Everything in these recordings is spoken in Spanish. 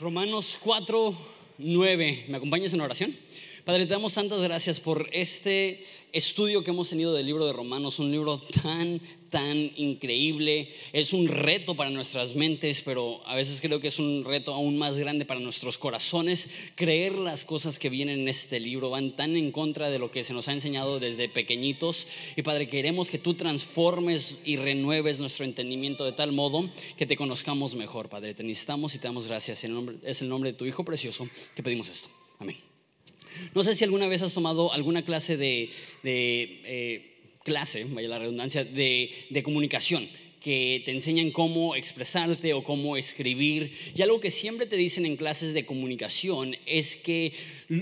Romanos 4, 9. ¿Me acompañas en oración? Padre, te damos tantas gracias por este estudio que hemos tenido del libro de Romanos, un libro tan, tan increíble. Es un reto para nuestras mentes, pero a veces creo que es un reto aún más grande para nuestros corazones. Creer las cosas que vienen en este libro van tan en contra de lo que se nos ha enseñado desde pequeñitos. Y Padre, queremos que tú transformes y renueves nuestro entendimiento de tal modo que te conozcamos mejor, Padre. Te necesitamos y te damos gracias. es el nombre de tu Hijo precioso que pedimos esto. Amén. No sé si alguna vez has tomado alguna clase de, eh, clase, vaya la redundancia, de, de comunicación que te enseñan cómo expresarte o cómo escribir. Y algo que siempre te dicen en clases de comunicación es que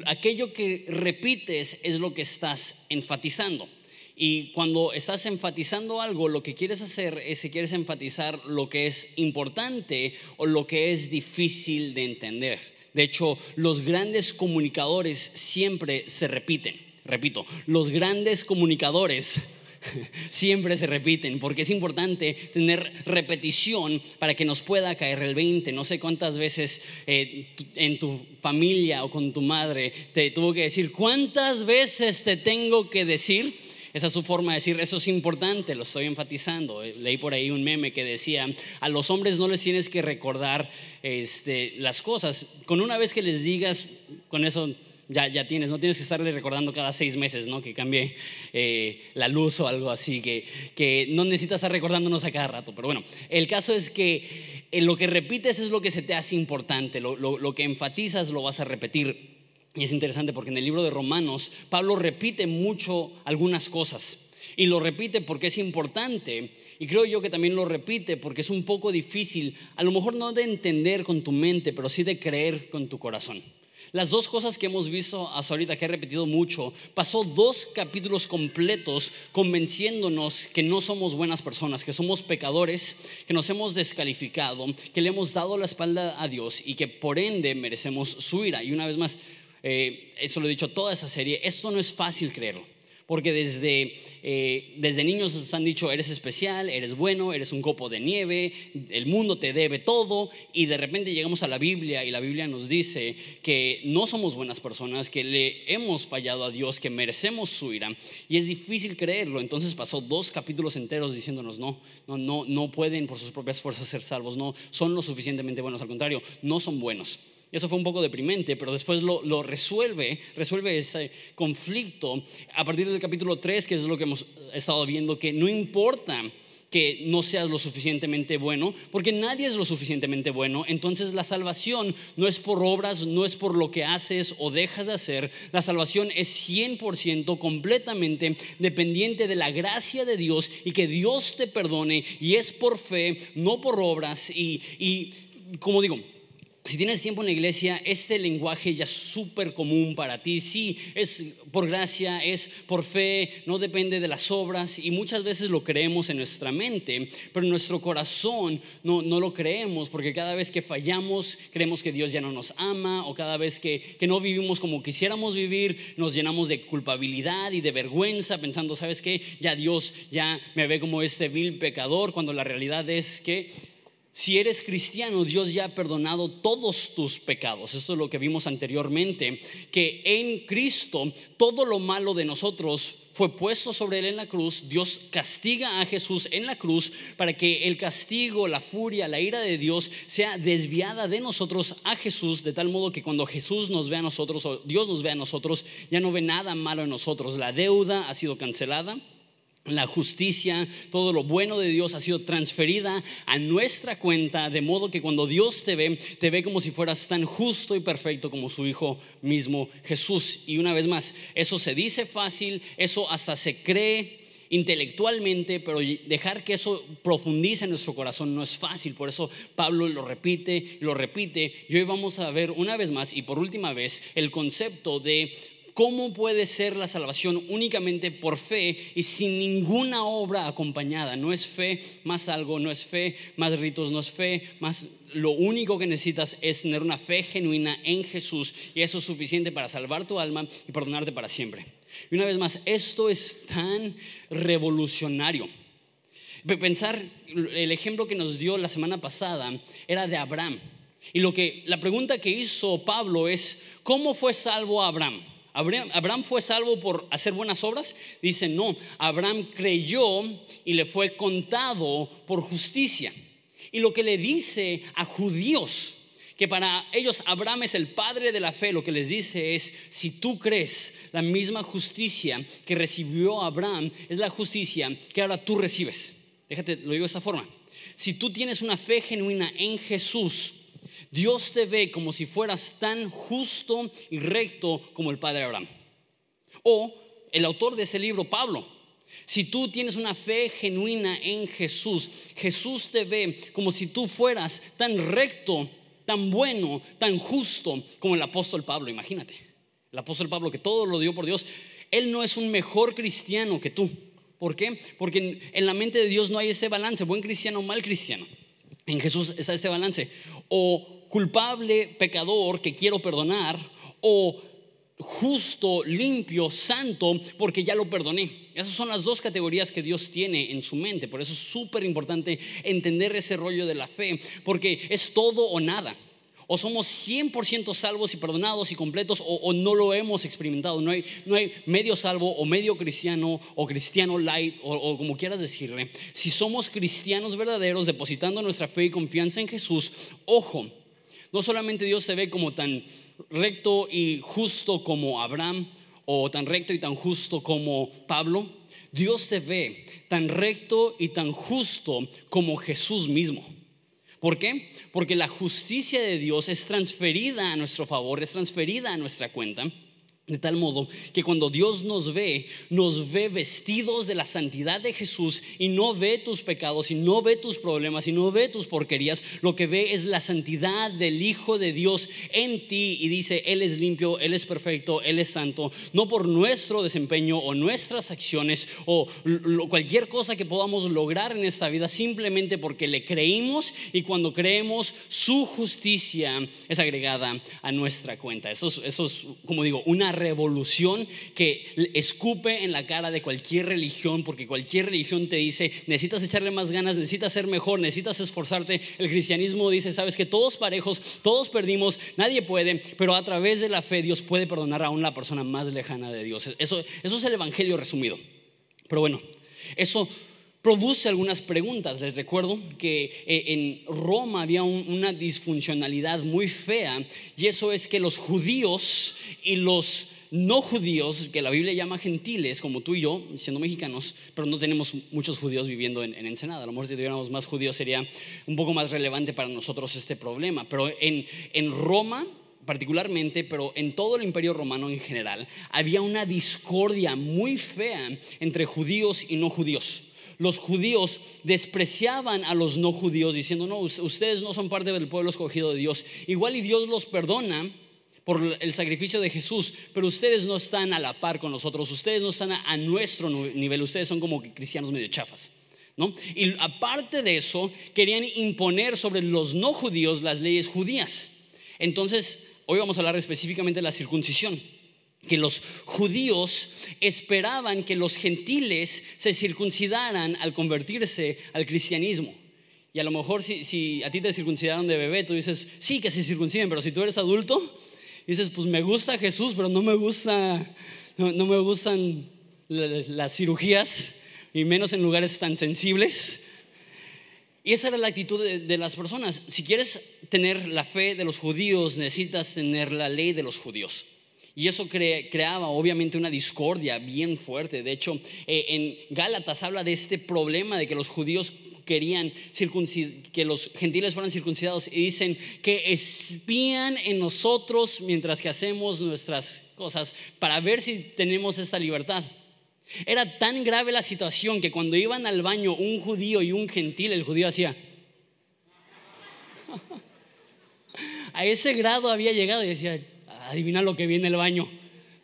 aquello que repites es lo que estás enfatizando. Y cuando estás enfatizando algo, lo que quieres hacer es si quieres enfatizar lo que es importante o lo que es difícil de entender. De hecho, los grandes comunicadores siempre se repiten. Repito, los grandes comunicadores siempre se repiten, porque es importante tener repetición para que nos pueda caer el 20. No sé cuántas veces eh, en tu familia o con tu madre te tuvo que decir, ¿cuántas veces te tengo que decir? Esa es su forma de decir, eso es importante, lo estoy enfatizando. Leí por ahí un meme que decía, a los hombres no les tienes que recordar este, las cosas. Con una vez que les digas, con eso ya, ya tienes, no tienes que estarle recordando cada seis meses, ¿no? Que cambie eh, la luz o algo así, que, que no necesitas estar recordándonos a cada rato. Pero bueno, el caso es que eh, lo que repites es lo que se te hace importante, lo, lo que enfatizas lo vas a repetir. Y es interesante porque en el libro de Romanos Pablo repite mucho algunas cosas. Y lo repite porque es importante. Y creo yo que también lo repite porque es un poco difícil, a lo mejor no de entender con tu mente, pero sí de creer con tu corazón. Las dos cosas que hemos visto hasta ahorita, que he repetido mucho, pasó dos capítulos completos convenciéndonos que no somos buenas personas, que somos pecadores, que nos hemos descalificado, que le hemos dado la espalda a Dios y que por ende merecemos su ira. Y una vez más, eh, eso lo he dicho toda esa serie, esto no es fácil creerlo. Porque desde, eh, desde niños nos han dicho, eres especial, eres bueno, eres un copo de nieve, el mundo te debe todo. Y de repente llegamos a la Biblia y la Biblia nos dice que no somos buenas personas, que le hemos fallado a Dios, que merecemos su ira. Y es difícil creerlo. Entonces pasó dos capítulos enteros diciéndonos, no, no, no, no pueden por sus propias fuerzas ser salvos, no son lo suficientemente buenos. Al contrario, no son buenos. Eso fue un poco deprimente, pero después lo, resuelve, resuelve ese conflicto a partir del capítulo 3, que es lo que hemos estado viendo, que no importa que no seas lo suficientemente bueno, porque nadie es lo suficientemente bueno. Entonces la salvación no es por obras, no es por lo que haces o dejas de hacer. La salvación es 100% completamente dependiente de la gracia de Dios y que Dios te perdone y es por fe, no por obras. Y, y como digo, si tienes tiempo en la iglesia, este lenguaje ya es súper común para ti. Sí, es por gracia, es por fe, no depende de las obras y muchas veces lo creemos en nuestra mente, pero en nuestro corazón no, no lo creemos porque cada vez que fallamos creemos que Dios ya no nos ama o cada vez que, que no vivimos como quisiéramos vivir nos llenamos de culpabilidad y de vergüenza pensando, ¿sabes qué? Ya Dios ya me ve como este vil pecador cuando la realidad es que si eres cristiano, Dios ya ha perdonado todos tus pecados. Esto es lo que vimos anteriormente, que en Cristo todo lo malo de nosotros fue puesto sobre él en la cruz. Dios castiga a Jesús en la cruz para que el castigo, la furia, la ira de Dios sea desviada de nosotros a Jesús, de tal modo que cuando Jesús nos ve a nosotros o Dios nos ve a nosotros, ya no ve nada malo en nosotros. La deuda ha sido cancelada la justicia, todo lo bueno de Dios ha sido transferida a nuestra cuenta, de modo que cuando Dios te ve, te ve como si fueras tan justo y perfecto como su Hijo mismo Jesús. Y una vez más, eso se dice fácil, eso hasta se cree intelectualmente, pero dejar que eso profundice en nuestro corazón no es fácil. Por eso Pablo lo repite, lo repite. Y hoy vamos a ver una vez más y por última vez el concepto de cómo puede ser la salvación únicamente por fe y sin ninguna obra acompañada. No es fe más algo, no es fe más ritos, no es fe más... Lo único que necesitas es tener una fe genuina en Jesús y eso es suficiente para salvar tu alma y perdonarte para siempre. Y una vez más, esto es tan revolucionario. Pensar, el ejemplo que nos dio la semana pasada era de Abraham. Y lo que, la pregunta que hizo Pablo es, ¿cómo fue salvo Abraham? ¿Abraham fue salvo por hacer buenas obras? Dice, no, Abraham creyó y le fue contado por justicia. Y lo que le dice a judíos, que para ellos Abraham es el padre de la fe, lo que les dice es, si tú crees la misma justicia que recibió Abraham, es la justicia que ahora tú recibes. Déjate, lo digo de esta forma. Si tú tienes una fe genuina en Jesús, Dios te ve como si fueras tan justo y recto como el padre Abraham. O el autor de ese libro, Pablo. Si tú tienes una fe genuina en Jesús, Jesús te ve como si tú fueras tan recto tan bueno, tan justo como el apóstol Pablo, imagínate. El apóstol Pablo que todo lo dio por Dios, él no es un mejor cristiano que tú. ¿Por qué? Porque en la mente de Dios no hay ese balance, buen cristiano, mal cristiano. En Jesús está ese balance. O culpable, pecador que quiero perdonar, o justo, limpio, santo, porque ya lo perdoné. Esas son las dos categorías que Dios tiene en su mente. Por eso es súper importante entender ese rollo de la fe, porque es todo o nada. O somos 100% salvos y perdonados y completos, o, no lo hemos experimentado. No hay, no hay, medio salvo o medio cristiano o cristiano light o, o como quieras decirle. Si somos cristianos verdaderos, depositando nuestra fe y confianza en Jesús, ojo, no solamente Dios se ve como tan recto y justo como Abraham o tan recto y tan justo como Pablo, Dios te ve tan recto y tan justo como Jesús mismo. ¿Por qué? Porque la justicia de Dios es transferida a nuestro favor, es transferida a nuestra cuenta. De tal modo que cuando Dios nos ve, nos ve vestidos de la santidad de Jesús y no ve tus pecados y no ve tus problemas y no ve tus porquerías, lo que ve es la santidad del Hijo de Dios en ti y dice, Él es limpio, Él es perfecto, Él es santo, no por nuestro desempeño o nuestras acciones o cualquier cosa que podamos lograr en esta vida, simplemente porque le creímos y cuando creemos su justicia es agregada a nuestra cuenta. Eso es, eso es como digo, una revolución que escupe en la cara de cualquier religión, porque cualquier religión te dice, necesitas echarle más ganas, necesitas ser mejor, necesitas esforzarte. El cristianismo dice, sabes que todos parejos, todos perdimos, nadie puede, pero a través de la fe Dios puede perdonar a una persona más lejana de Dios. Eso, eso es el Evangelio resumido. Pero bueno, eso produce algunas preguntas. Les recuerdo que eh, en Roma había una disfuncionalidad muy fea y eso es que los judíos y los no judíos, que la Biblia llama gentiles, como tú y yo, siendo mexicanos, pero no tenemos muchos judíos viviendo en, Ensenada. A lo mejor si tuviéramos más judíos sería un poco más relevante para nosotros este problema. Pero en, en Roma particularmente, pero en todo el imperio romano en general, había una discordia muy fea entre judíos y no judíos los judíos despreciaban a los no judíos diciendo, no, ustedes no son parte del pueblo escogido de Dios. Igual y Dios los perdona por el sacrificio de Jesús, pero ustedes no están a la par con nosotros, ustedes no están a, nuestro nivel, ustedes son como cristianos medio chafas. ¿No? Y aparte de eso, querían imponer sobre los no judíos las leyes judías. Entonces, hoy vamos a hablar específicamente de la circuncisión que los judíos esperaban que los gentiles se circuncidaran al convertirse al cristianismo. Y a lo mejor si, a ti te circuncidaron de bebé, tú dices, sí, que se circunciden, pero si tú eres adulto, dices, pues me gusta Jesús, pero no me gusta, no, me gustan las cirugías, y menos en lugares tan sensibles. Y esa era la actitud de, de, las personas. Si quieres tener la fe de los judíos, necesitas tener la ley de los judíos. Y eso creaba obviamente una discordia bien fuerte. De hecho, eh, en Gálatas habla de este problema de que los judíos querían que los gentiles fueran circuncidados y dicen que espían en nosotros mientras que hacemos nuestras cosas para ver si tenemos esta libertad. Era tan grave la situación que cuando iban al baño un judío y un gentil, el judío hacía... A ese grado había llegado y decía, adivina lo que viene el baño.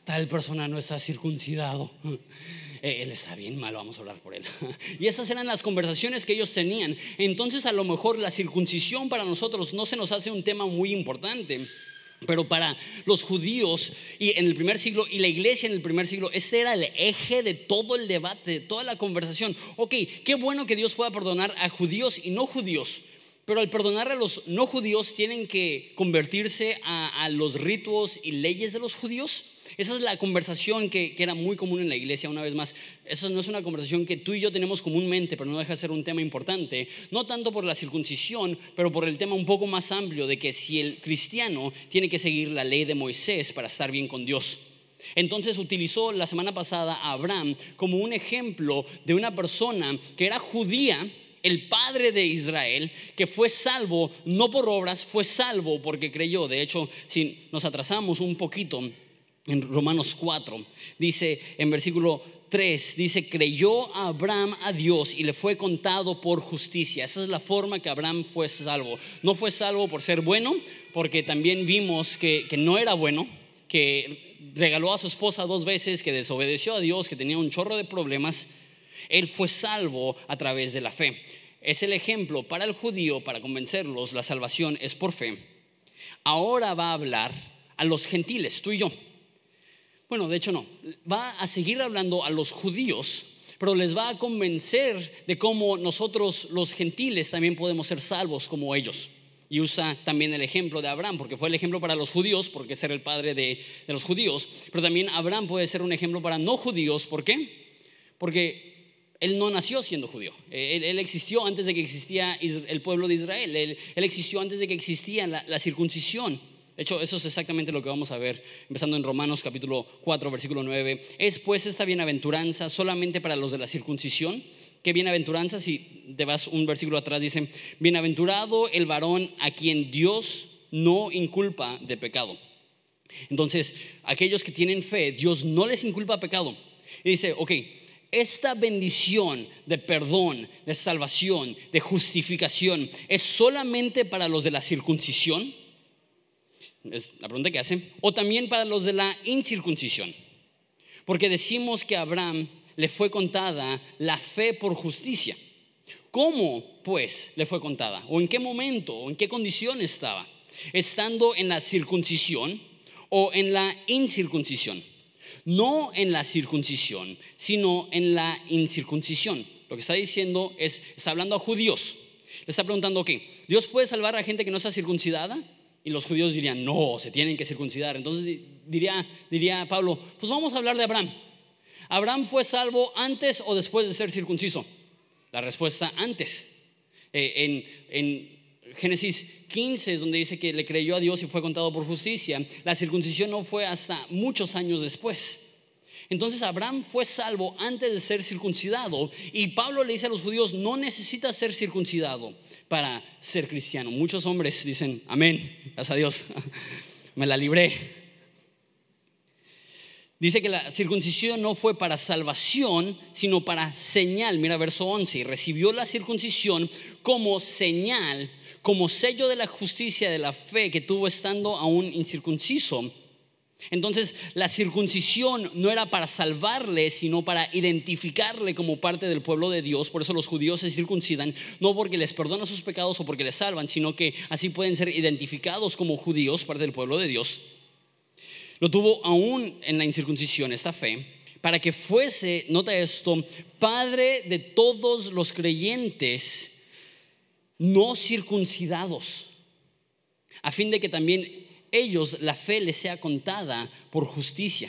Tal persona no está circuncidado. Eh, él está bien mal, vamos a hablar por él. Y esas eran las conversaciones que ellos tenían. Entonces a lo mejor la circuncisión para nosotros no se nos hace un tema muy importante. Pero para los judíos y en el primer siglo y la iglesia en el primer siglo, ese era el eje de todo el debate, de toda la conversación. Ok, qué bueno que Dios pueda perdonar a judíos y no judíos, pero al perdonar a los no judíos tienen que convertirse a, los ritos y leyes de los judíos. Esa es la conversación que, era muy común en la iglesia, una vez más. Esa no es una conversación que tú y yo tenemos comúnmente, pero no deja de ser un tema importante. No tanto por la circuncisión, pero por el tema un poco más amplio de que si el cristiano tiene que seguir la ley de Moisés para estar bien con Dios. Entonces utilizó la semana pasada a Abraham como un ejemplo de una persona que era judía, el padre de Israel, que fue salvo no por obras, fue salvo porque creyó. De hecho, si nos atrasamos un poquito, en Romanos 4. Dice en versículo 3, dice, creyó Abraham a Dios y le fue contado por justicia. Esa es la forma que Abraham fue salvo. No fue salvo por ser bueno, porque también vimos que, que no era bueno, que regaló a su esposa dos veces, que desobedeció a Dios, que tenía un chorro de problemas. Él fue salvo a través de la fe. Es el ejemplo para el judío, para convencerlos, la salvación es por fe. Ahora va a hablar a los gentiles, tú y yo. Bueno, de hecho no. Va a seguir hablando a los judíos, pero les va a convencer de cómo nosotros los gentiles también podemos ser salvos como ellos. Y usa también el ejemplo de Abraham, porque fue el ejemplo para los judíos, porque es el padre de, los judíos, pero también Abraham puede ser un ejemplo para no judíos. ¿Por qué? Porque él no nació siendo judío. Él, existió antes de que existía el pueblo de Israel. Él, existió antes de que existía la circuncisión. De hecho, eso es exactamente lo que vamos a ver, empezando en Romanos capítulo 4, versículo 9. Es pues esta bienaventuranza solamente para los de la circuncisión. ¿Qué bienaventuranza? Si te vas un versículo atrás, dice, bienaventurado el varón a quien Dios no inculpa de pecado. Entonces, aquellos que tienen fe, Dios no les inculpa pecado. Y dice, ok, esta bendición de perdón, de salvación, de justificación, ¿es solamente para los de la circuncisión? Es la pregunta que hacen. O también para los de la incircuncisión. Porque decimos que a Abraham le fue contada la fe por justicia. ¿Cómo, pues, le fue contada? ¿O en qué momento? ¿O en qué condición estaba? ¿Estando en la circuncisión o en la incircuncisión? No en la circuncisión, sino en la incircuncisión. Lo que está diciendo es, está hablando a judíos. Le está preguntando, ¿qué? ¿Dios puede salvar a gente que no está circuncidada? Y los judíos dirían, no, se tienen que circuncidar. Entonces diría, diría Pablo, pues vamos a hablar de Abraham. ¿Abraham fue salvo antes o después de ser circunciso? La respuesta antes. Eh, en Génesis 15 es donde dice que le creyó a Dios y fue contado por justicia. La circuncisión no fue hasta muchos años después. Entonces Abraham fue salvo antes de ser circuncidado y Pablo le dice a los judíos, no necesita ser circuncidado para ser cristiano. Muchos hombres dicen, amén, gracias a Dios, me la libré. Dice que la circuncisión no fue para salvación, sino para señal. Mira verso 11, y recibió la circuncisión como señal, como sello de la justicia de la fe que tuvo estando aún incircunciso entonces la circuncisión no era para salvarle, sino para identificarle como parte del pueblo de Dios. Por eso los judíos se circuncidan, no porque les perdonan sus pecados o porque les salvan, sino que así pueden ser identificados como judíos, parte del pueblo de Dios. Lo tuvo aún en la incircuncisión, esta fe, para que fuese, nota esto, padre de todos los creyentes no circuncidados, a fin de que también ellos la fe les sea contada por justicia.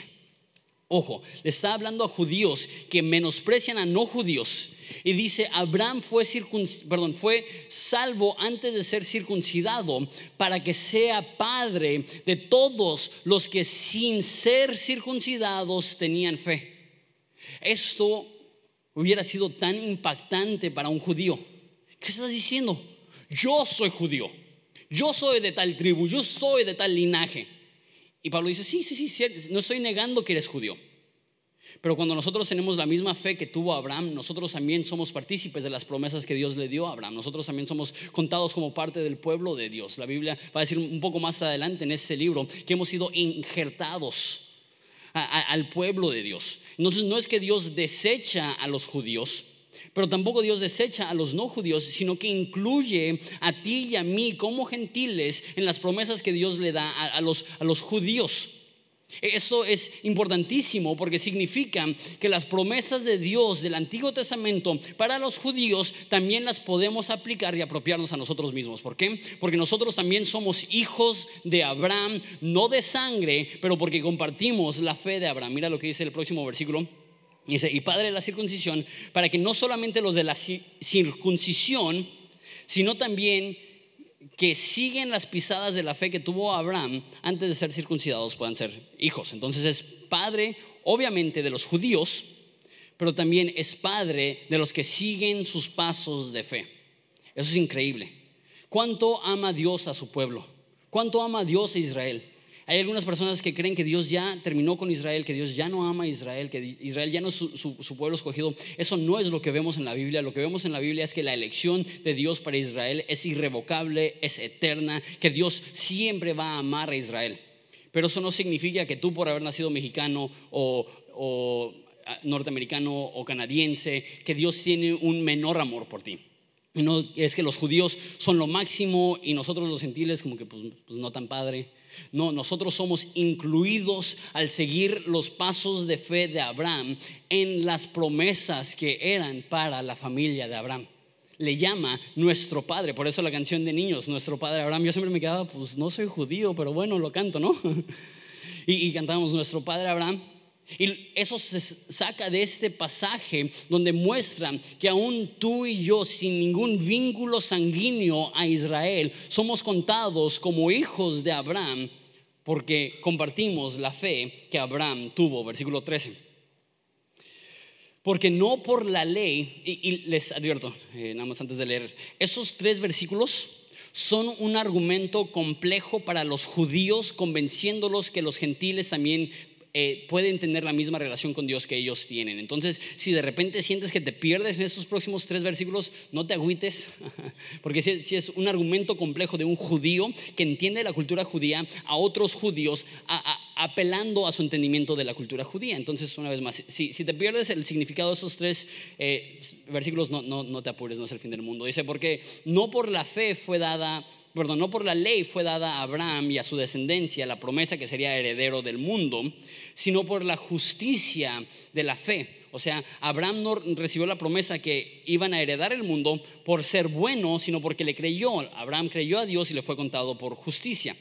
Ojo, le está hablando a judíos que menosprecian a no judíos. Y dice, Abraham fue, perdón, fue salvo antes de ser circuncidado para que sea padre de todos los que sin ser circuncidados tenían fe. Esto hubiera sido tan impactante para un judío. ¿Qué estás diciendo? Yo soy judío yo soy de tal tribu, yo soy de tal linaje. Y Pablo dice, sí, sí, sí, no estoy negando que eres judío. Pero cuando nosotros tenemos la misma fe que tuvo Abraham, nosotros también somos partícipes de las promesas que Dios le dio a Abraham. Nosotros también somos contados como parte del pueblo de Dios. La Biblia va a decir un poco más adelante en este libro que hemos sido injertados al pueblo de Dios. Entonces no es que Dios desecha a los judíos, pero tampoco Dios desecha a los no judíos, sino que incluye a ti y a mí como gentiles en las promesas que Dios le da a, los, a los judíos. Esto es importantísimo porque significa que las promesas de Dios del Antiguo Testamento para los judíos también las podemos aplicar y apropiarnos a nosotros mismos. ¿Por qué? Porque nosotros también somos hijos de Abraham, no de sangre, pero porque compartimos la fe de Abraham. Mira lo que dice el próximo versículo. Dice, y padre de la circuncisión, para que no solamente los de la circuncisión, sino también que siguen las pisadas de la fe que tuvo Abraham antes de ser circuncidados puedan ser hijos. Entonces es padre, obviamente, de los judíos, pero también es padre de los que siguen sus pasos de fe. Eso es increíble. ¿Cuánto ama Dios a su pueblo? ¿Cuánto ama Dios a Israel? Hay algunas personas que creen que Dios ya terminó con Israel, que Dios ya no ama a Israel, que Israel ya no es su, pueblo escogido. Eso no es lo que vemos en la Biblia. Lo que vemos en la Biblia es que la elección de Dios para Israel es irrevocable, es eterna, que Dios siempre va a amar a Israel. Pero eso no significa que tú por haber nacido mexicano o ah, norteamericano o canadiense, que Dios tiene un menor amor por ti. No, es que los judíos son lo máximo y nosotros los gentiles como que pues, pues, no tan padre. No, nosotros somos incluidos al seguir los pasos de fe de Abraham en las promesas que eran para la familia de Abraham. Le llama nuestro padre, por eso la canción de niños, nuestro padre Abraham. Yo siempre me quedaba, pues no soy judío, pero bueno, lo canto, ¿no? y, y cantamos nuestro padre Abraham y eso se saca de este pasaje donde muestra que aún tú y yo, sin ningún vínculo sanguíneo a Israel, somos contados como hijos de Abraham porque compartimos la fe que Abraham tuvo. Versículo 13. Porque no por la ley, y, les advierto, eh, nada más antes de leer, esos tres versículos son un argumento complejo para los judíos, convenciéndolos que los gentiles también eh, pueden tener la misma relación con Dios que ellos tienen. Entonces, si de repente sientes que te pierdes en estos próximos tres versículos, no te agüites, porque si, es un argumento complejo de un judío que entiende la cultura judía a otros judíos, apelando a su entendimiento de la cultura judía. Entonces, una vez más, si, te pierdes el significado de esos tres eh, versículos, no, no, no te apures, no es el fin del mundo. Dice, porque no por la fe fue dada perdón, no por la ley fue dada a Abraham y a su descendencia la promesa que sería heredero del mundo, sino por la justicia de la fe. O sea, Abraham no recibió la promesa que iban a heredar el mundo por ser bueno, sino porque le creyó. Abraham creyó a Dios y le fue contado por justicia.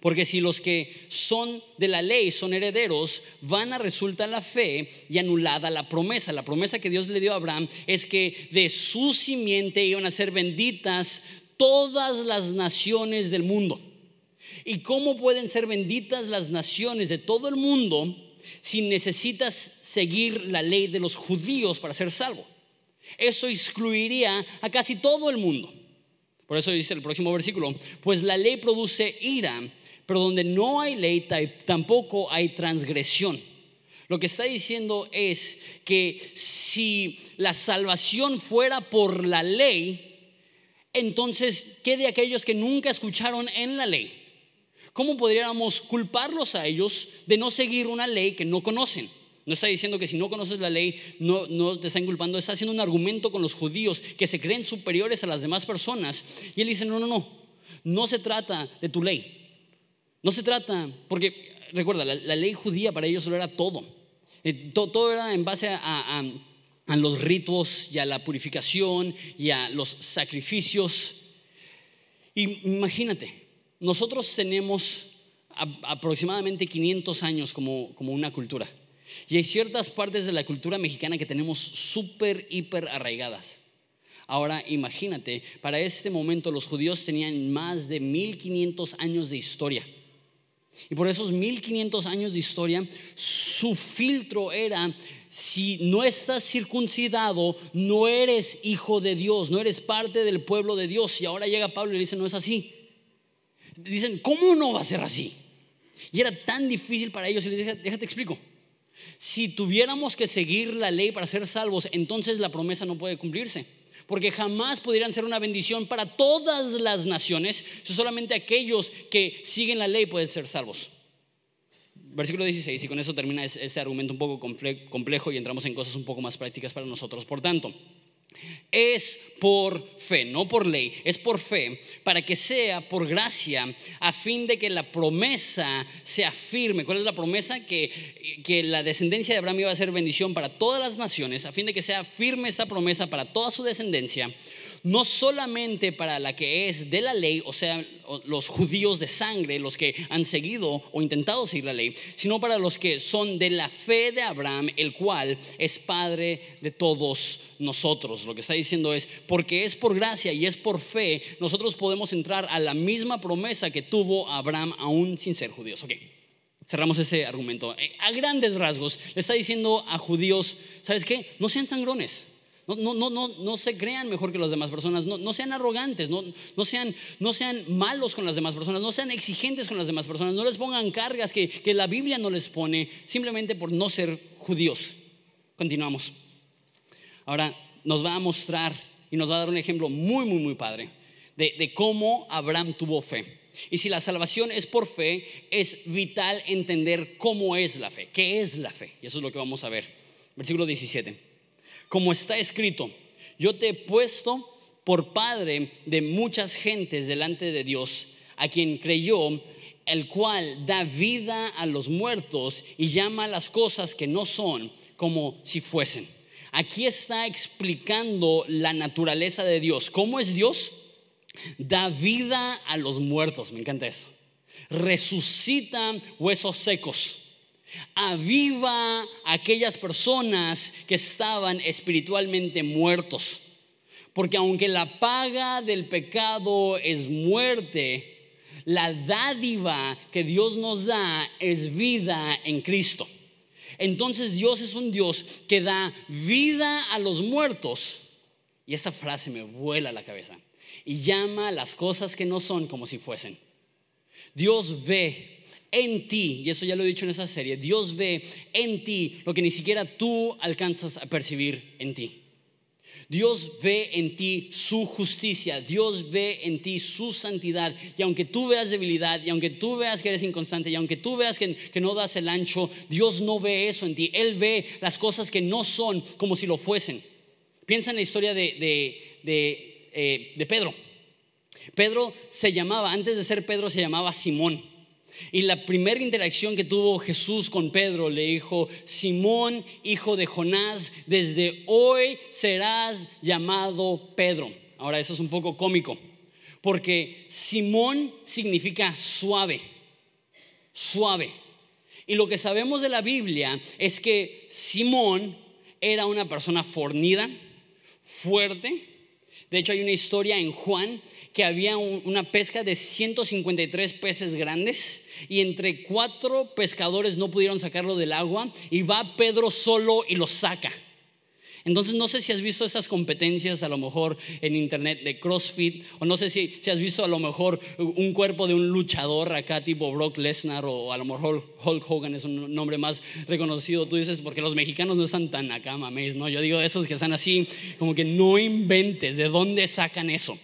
Porque si los que son de la ley son herederos, van a resultar la fe y anulada la promesa. La promesa que Dios le dio a Abraham es que de su simiente iban a ser benditas todas las naciones del mundo. ¿Y cómo pueden ser benditas las naciones de todo el mundo si necesitas seguir la ley de los judíos para ser salvo? Eso excluiría a casi todo el mundo. Por eso dice el próximo versículo, pues la ley produce ira, pero donde no hay ley tampoco hay transgresión. Lo que está diciendo es que si la salvación fuera por la ley, entonces, ¿qué de aquellos que nunca escucharon en la ley? ¿Cómo podríamos culparlos a ellos de no seguir una ley que no conocen? No está diciendo que si no conoces la ley no, no te está inculpando, está haciendo un argumento con los judíos que se creen superiores a las demás personas. Y él dice, no, no, no, no se trata de tu ley. No se trata, porque recuerda, la, ley judía para ellos solo era todo. Eh, todo, era en base a los ritos y a la purificación y a los sacrificios. imagínate, nosotros tenemos aproximadamente 500 años como, como una cultura. Y hay ciertas partes de la cultura mexicana que tenemos súper, hiper arraigadas. Ahora imagínate, para este momento los judíos tenían más de 1500 años de historia. Y por esos 1500 años de historia, su filtro era si no estás circuncidado, no eres hijo de Dios, no eres parte del pueblo de Dios. Y ahora llega Pablo y le dice, no es así. Dicen, ¿cómo no va a ser así? Y era tan difícil para ellos. Y les dije, déjate explico. Si tuviéramos que seguir la ley para ser salvos, entonces la promesa no puede cumplirse. Porque jamás pudieran ser una bendición para todas las naciones, solamente aquellos que siguen la ley pueden ser salvos. Versículo 16, y con eso termina este argumento un poco complejo y entramos en cosas un poco más prácticas para nosotros. Por tanto, es por fe, no por ley, es por fe, para que sea por gracia, a fin de que la promesa sea firme. ¿Cuál es la promesa? Que, que la descendencia de Abraham iba a ser bendición para todas las naciones, a fin de que sea firme esta promesa para toda su descendencia no solamente para la que es de la ley, o sea, los judíos de sangre, los que han seguido o intentado seguir la ley, sino para los que son de la fe de Abraham, el cual es Padre de todos nosotros. Lo que está diciendo es, porque es por gracia y es por fe, nosotros podemos entrar a la misma promesa que tuvo Abraham aún sin ser judíos. Ok. Cerramos ese argumento. Eh, a grandes rasgos, le está diciendo a judíos, ¿sabes qué? No sean sangrones. No, no, no, no, se crean mejor que las demás personas, no, sean arrogantes, no, sean, no sean malos con las demás personas, no sean exigentes con las demás personas, no les pongan cargas que, que la Biblia no les pone simplemente por no ser judíos. Continuamos. Ahora nos va a mostrar y nos va a dar un ejemplo muy, muy, muy padre de, de cómo Abraham tuvo fe. Y si la salvación es por fe, es vital entender cómo es la fe, qué es la fe. Y eso es lo que vamos a ver. Versículo 17 como está escrito, yo te he puesto por padre de muchas gentes delante de Dios, a quien creyó, el cual da vida a los muertos y llama las cosas que no son como si fuesen. Aquí está explicando la naturaleza de Dios. ¿Cómo es Dios? Da vida a los muertos, me encanta eso. Resucita huesos secos aviva a aquellas personas que estaban espiritualmente muertos. Porque aunque la paga del pecado es muerte, la dádiva que Dios nos da es vida en Cristo. Entonces Dios es un Dios que da vida a los muertos. Y esta frase me vuela la cabeza. Y llama las cosas que no son como si fuesen. Dios ve en ti, y eso ya lo he dicho en esa serie, Dios ve en ti lo que ni siquiera tú alcanzas a percibir en ti. Dios ve en ti su justicia, Dios ve en ti su santidad. Y aunque tú veas debilidad, y aunque tú veas que eres inconstante, y aunque tú veas que, no das el ancho, Dios no ve eso en ti. Él ve las cosas que no son como si lo fuesen. Piensa en la historia de, de, eh, de Pedro. Pedro se llamaba, antes de ser Pedro, se llamaba Simón. Y la primera interacción que tuvo Jesús con Pedro le dijo, Simón, hijo de Jonás, desde hoy serás llamado Pedro. Ahora eso es un poco cómico, porque Simón significa suave, suave. Y lo que sabemos de la Biblia es que Simón era una persona fornida, fuerte. De hecho hay una historia en Juan que había una pesca de 153 peces grandes y entre cuatro pescadores no pudieron sacarlo del agua y va Pedro solo y lo saca. Entonces no sé si has visto esas competencias a lo mejor en internet de CrossFit o no sé si, si has visto a lo mejor un cuerpo de un luchador acá tipo Brock Lesnar o a lo mejor Hulk Hogan es un nombre más reconocido. Tú dices porque los mexicanos no están tan acá, mames, ¿no? Yo digo esos que están así como que no inventes, ¿de dónde sacan eso?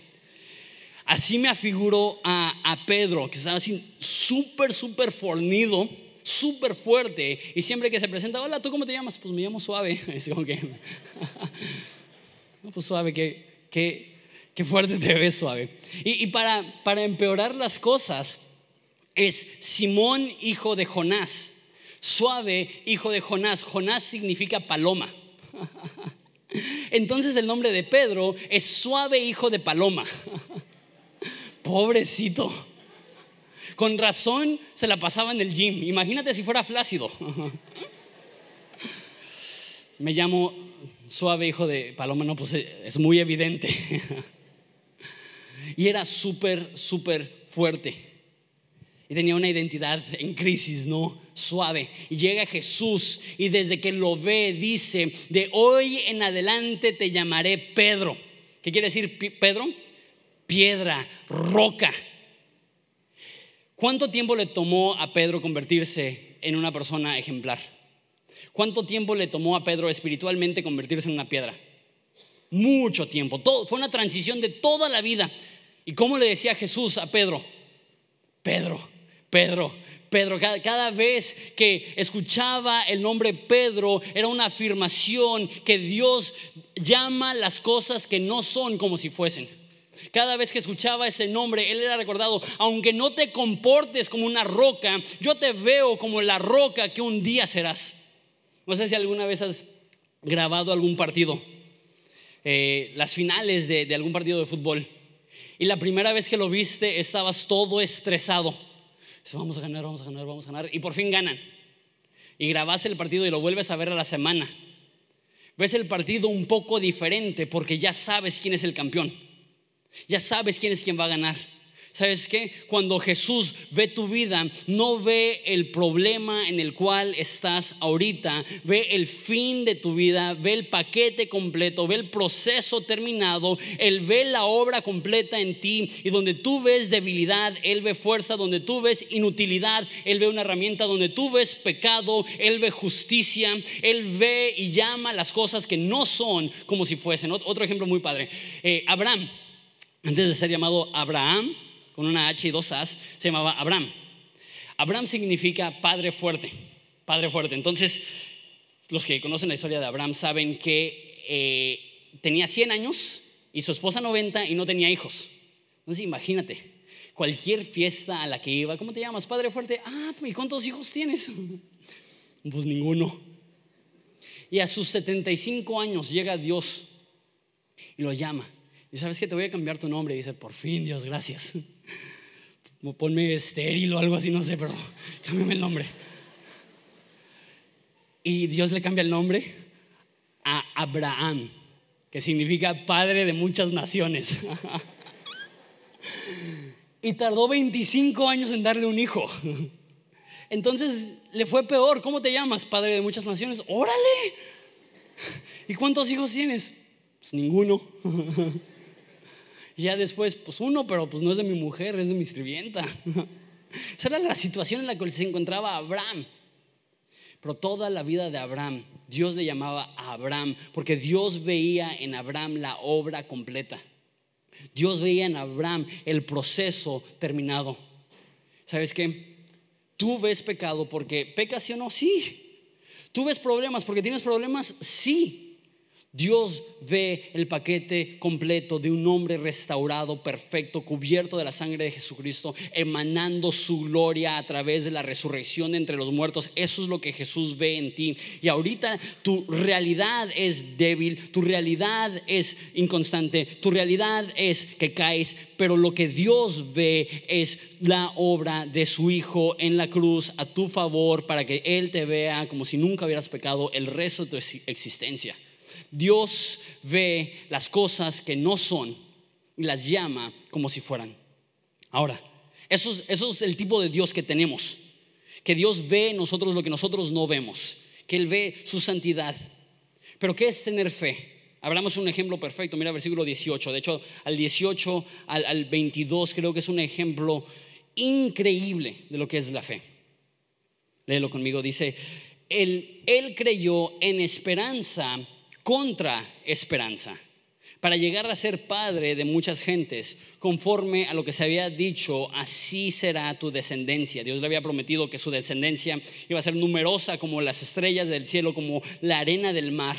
Así me afiguró a, Pedro, que estaba así súper, súper fornido, súper fuerte. Y siempre que se presenta, hola, ¿tú cómo te llamas? Pues me llamo Suave. Es como que, no, pues Suave, qué, fuerte te ves, Suave. Y, para, para empeorar las cosas, es Simón, hijo de Jonás. Suave, hijo de Jonás. Jonás significa paloma. Entonces el nombre de Pedro es suave hijo de paloma. Pobrecito. Con razón se la pasaba en el gym. Imagínate si fuera flácido. Me llamo suave hijo de Paloma, no, pues es muy evidente. Y era súper, súper fuerte. Y tenía una identidad en crisis, ¿no? Suave. Y llega Jesús y desde que lo ve dice, de hoy en adelante te llamaré Pedro. ¿Qué quiere decir Pedro? piedra, roca. ¿Cuánto tiempo le tomó a Pedro convertirse en una persona ejemplar? ¿Cuánto tiempo le tomó a Pedro espiritualmente convertirse en una piedra? Mucho tiempo. Todo, fue una transición de toda la vida. ¿Y cómo le decía Jesús a Pedro? Pedro, Pedro, Pedro. Cada, vez que escuchaba el nombre Pedro era una afirmación que Dios llama las cosas que no son como si fuesen. Cada vez que escuchaba ese nombre, él era recordado, aunque no te comportes como una roca, yo te veo como la roca que un día serás. No sé si alguna vez has grabado algún partido, eh, las finales de, de algún partido de fútbol, y la primera vez que lo viste estabas todo estresado vamos a ganar, vamos a ganar, vamos a ganar. Y por fin ganan. Y grabas el partido y lo vuelves a ver a la semana. Ves el partido un poco diferente porque ya sabes quién es el campeón. Ya sabes quién es quien va a ganar. ¿Sabes qué? Cuando Jesús ve tu vida, no ve el problema en el cual estás ahorita, ve el fin de tu vida, ve el paquete completo, ve el proceso terminado, Él ve la obra completa en ti y donde tú ves debilidad, Él ve fuerza, donde tú ves inutilidad, Él ve una herramienta, donde tú ves pecado, Él ve justicia, Él ve y llama las cosas que no son como si fuesen. Otro ejemplo muy padre, eh, Abraham, antes de ser llamado Abraham, con una H y dos As, se llamaba Abraham. Abraham significa padre fuerte, padre fuerte. Entonces, los que conocen la historia de Abraham saben que eh, tenía 100 años y su esposa 90 y no tenía hijos. Entonces, imagínate, cualquier fiesta a la que iba, ¿cómo te llamas? Padre fuerte. Ah, ¿y cuántos hijos tienes? Pues ninguno. Y a sus 75 años llega Dios y lo llama. Y sabes que te voy a cambiar tu nombre. Y dice, por fin, Dios, gracias. ponme estéril o algo así, no sé, pero cámbiame el nombre. Y Dios le cambia el nombre a Abraham, que significa padre de muchas naciones. y tardó 25 años en darle un hijo. Entonces le fue peor. ¿Cómo te llamas, padre de muchas naciones? Órale. ¿Y cuántos hijos tienes? Pues ninguno. Y ya después, pues uno, pero pues no es de mi mujer, es de mi sirvienta. Esa era la situación en la que se encontraba Abraham. Pero toda la vida de Abraham, Dios le llamaba a Abraham, porque Dios veía en Abraham la obra completa. Dios veía en Abraham el proceso terminado. ¿Sabes qué? Tú ves pecado porque pecas sí o no, sí. Tú ves problemas porque tienes problemas, sí. Dios ve el paquete completo de un hombre restaurado, perfecto, cubierto de la sangre de Jesucristo, emanando su gloria a través de la resurrección entre los muertos. Eso es lo que Jesús ve en ti. Y ahorita tu realidad es débil, tu realidad es inconstante, tu realidad es que caes, pero lo que Dios ve es la obra de su Hijo en la cruz a tu favor para que Él te vea como si nunca hubieras pecado el resto de tu existencia. Dios ve las cosas que no son y las llama como si fueran. Ahora, eso, es el tipo de Dios que tenemos. Que Dios ve en nosotros lo que nosotros no vemos. Que Él ve su santidad. Pero ¿qué es tener fe? Hablamos un ejemplo perfecto. Mira versículo 18. De hecho, al 18 al, al 22 creo que es un ejemplo increíble de lo que es la fe. Léelo conmigo. Dice, él, él creyó en esperanza contra esperanza, para llegar a ser padre de muchas gentes, conforme a lo que se había dicho, así será tu descendencia. Dios le había prometido que su descendencia iba a ser numerosa como las estrellas del cielo, como la arena del mar.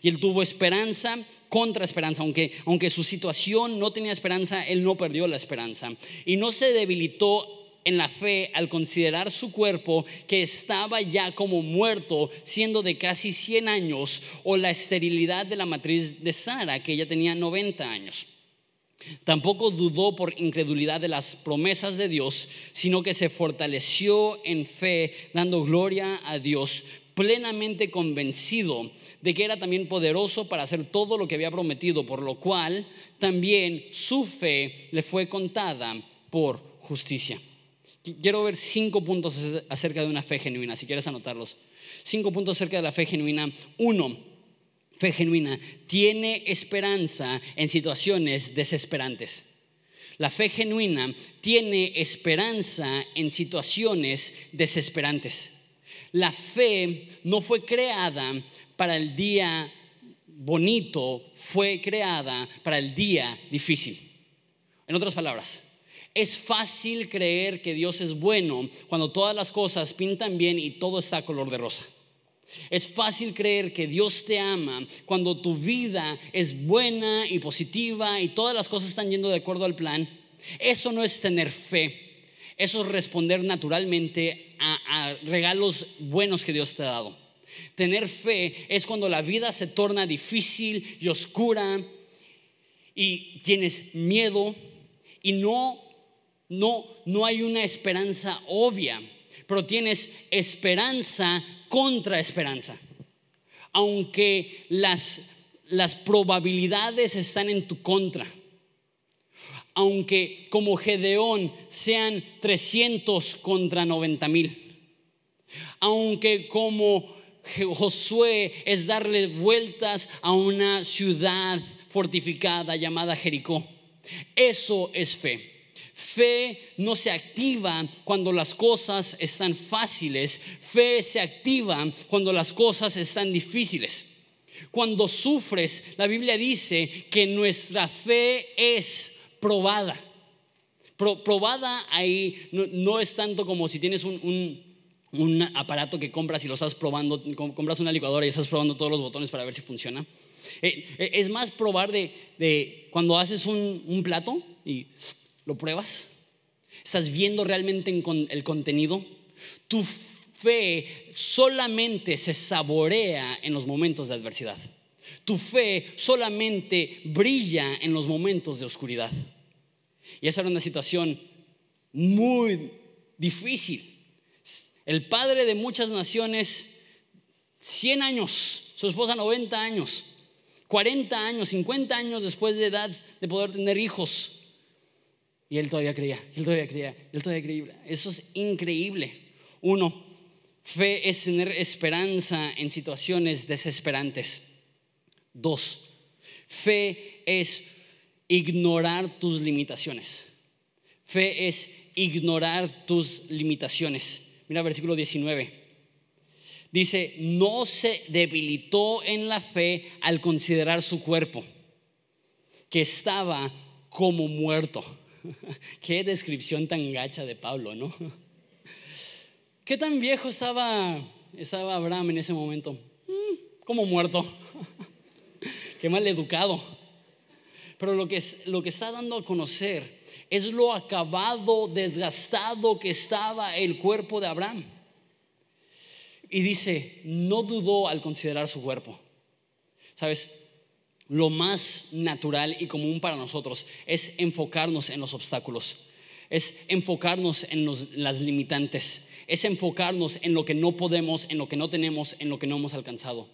Y él tuvo esperanza contra esperanza, aunque, aunque su situación no tenía esperanza, él no perdió la esperanza. Y no se debilitó en la fe al considerar su cuerpo que estaba ya como muerto, siendo de casi 100 años, o la esterilidad de la matriz de Sara, que ella tenía 90 años. Tampoco dudó por incredulidad de las promesas de Dios, sino que se fortaleció en fe, dando gloria a Dios, plenamente convencido de que era también poderoso para hacer todo lo que había prometido, por lo cual también su fe le fue contada por justicia. Quiero ver cinco puntos acerca de una fe genuina, si quieres anotarlos. Cinco puntos acerca de la fe genuina. Uno, fe genuina tiene esperanza en situaciones desesperantes. La fe genuina tiene esperanza en situaciones desesperantes. La fe no fue creada para el día bonito, fue creada para el día difícil. En otras palabras, es fácil creer que Dios es bueno cuando todas las cosas pintan bien y todo está color de rosa. Es fácil creer que Dios te ama cuando tu vida es buena y positiva y todas las cosas están yendo de acuerdo al plan. Eso no es tener fe. Eso es responder naturalmente a, regalos buenos que Dios te ha dado. Tener fe es cuando la vida se torna difícil y oscura y tienes miedo y no, no, no hay una esperanza obvia, pero tienes esperanza contra esperanza. Aunque las, las probabilidades están en tu contra aunque como Gedeón sean 300 contra 90 mil, aunque como Josué es darle vueltas a una ciudad fortificada llamada Jericó. Eso es fe. Fe no se activa cuando las cosas están fáciles, fe se activa cuando las cosas están difíciles. Cuando sufres, la Biblia dice que nuestra fe es probada. probada ahí no, es tanto como si tienes un, aparato que compras y lo estás probando, compras una licuadora y estás probando todos los botones para ver si funciona. Eh, eh, es más probar de, cuando haces un, plato y lo pruebas, estás viendo realmente el contenido. Tu fe solamente se saborea en los momentos de adversidad. Tu fe solamente brilla en los momentos de oscuridad. Y esa era una situación muy difícil. El padre de muchas naciones, 100 años, su esposa 90 años, 40 años, 50 años después de edad de poder tener hijos. Y él todavía creía, él todavía creía, él todavía creía. Eso es increíble. Uno, fe es tener esperanza en situaciones desesperantes. Dos, fe es ignorar tus limitaciones. Fe es ignorar tus limitaciones. Mira versículo 19. Dice, no se debilitó en la fe al considerar su cuerpo, que estaba como muerto. Qué descripción tan gacha de Pablo, ¿no? ¿Qué tan viejo estaba, estaba Abraham en ese momento? Mm, como muerto. Qué mal educado. Pero lo que, lo que está dando a conocer es lo acabado, desgastado que estaba el cuerpo de Abraham. Y dice, no dudó al considerar su cuerpo. ¿Sabes? Lo más natural y común para nosotros es enfocarnos en los obstáculos, es enfocarnos en las limitantes, es enfocarnos en lo que no podemos, en lo que no tenemos, en lo que no hemos alcanzado.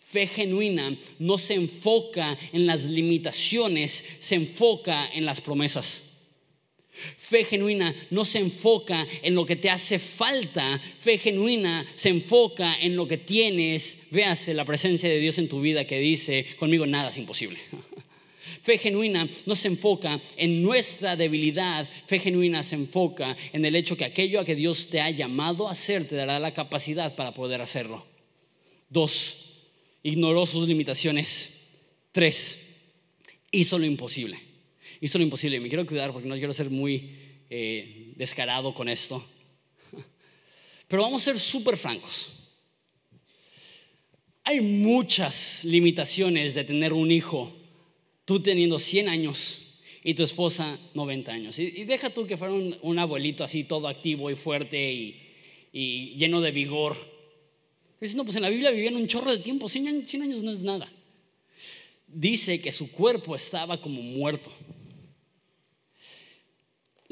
Fe genuina no se enfoca en las limitaciones, se enfoca en las promesas. Fe genuina no se enfoca en lo que te hace falta, fe genuina se enfoca en lo que tienes. Véase la presencia de Dios en tu vida que dice, conmigo nada es imposible. Fe genuina no se enfoca en nuestra debilidad, fe genuina se enfoca en el hecho que aquello a que Dios te ha llamado a hacer te dará la capacidad para poder hacerlo. Dos, ignoró sus limitaciones. Tres, hizo lo imposible. Hizo lo imposible. Me quiero cuidar porque no quiero ser muy eh, descarado con esto. Pero vamos a ser súper francos. Hay muchas limitaciones de tener un hijo, tú teniendo 100 años y tu esposa 90 años. Y, deja tú que fuera un, abuelito así todo activo y fuerte y lleno de vigor Dice, no, pues en la Biblia vivían un chorro de tiempo, 100 años, no es nada. Dice que su cuerpo estaba como muerto.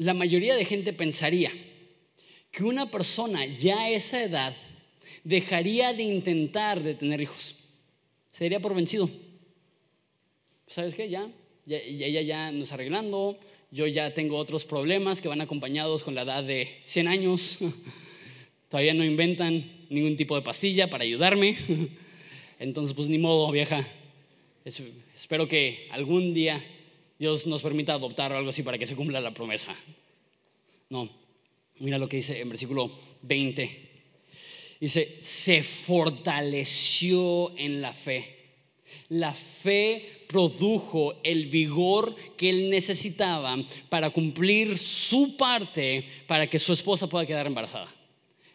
La mayoría de gente pensaría que una persona ya a esa edad dejaría de intentar de tener hijos. Se daría por vencido. ¿Sabes qué? Ya, ya, ella ya nos arreglando, yo ya tengo otros problemas que van acompañados con la edad de 100 años. Todavía no inventan ningún tipo de pastilla para ayudarme. Entonces, pues ni modo, vieja. espero que algún día Dios nos permita adoptar algo así para que se cumpla la promesa. No, mira lo que dice en versículo 20. Dice, se fortaleció en la fe. La fe produjo el vigor que él necesitaba para cumplir su parte para que su esposa pueda quedar embarazada.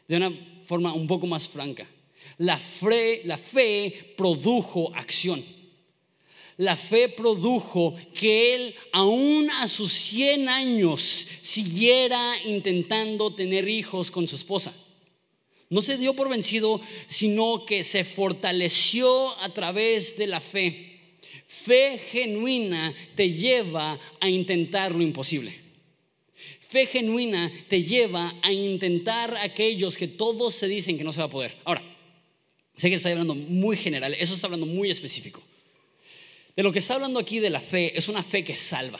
De una forma un poco más franca. La fe, la fe produjo acción. La fe produjo que él, aún a sus 100 años, siguiera intentando tener hijos con su esposa. No se dio por vencido, sino que se fortaleció a través de la fe. Fe genuina te lleva a intentar lo imposible. Fe genuina te lleva a intentar aquellos que todos se dicen que no se va a poder. Ahora, sé que estoy hablando muy general, eso está hablando muy específico. De lo que está hablando aquí de la fe es una fe que salva.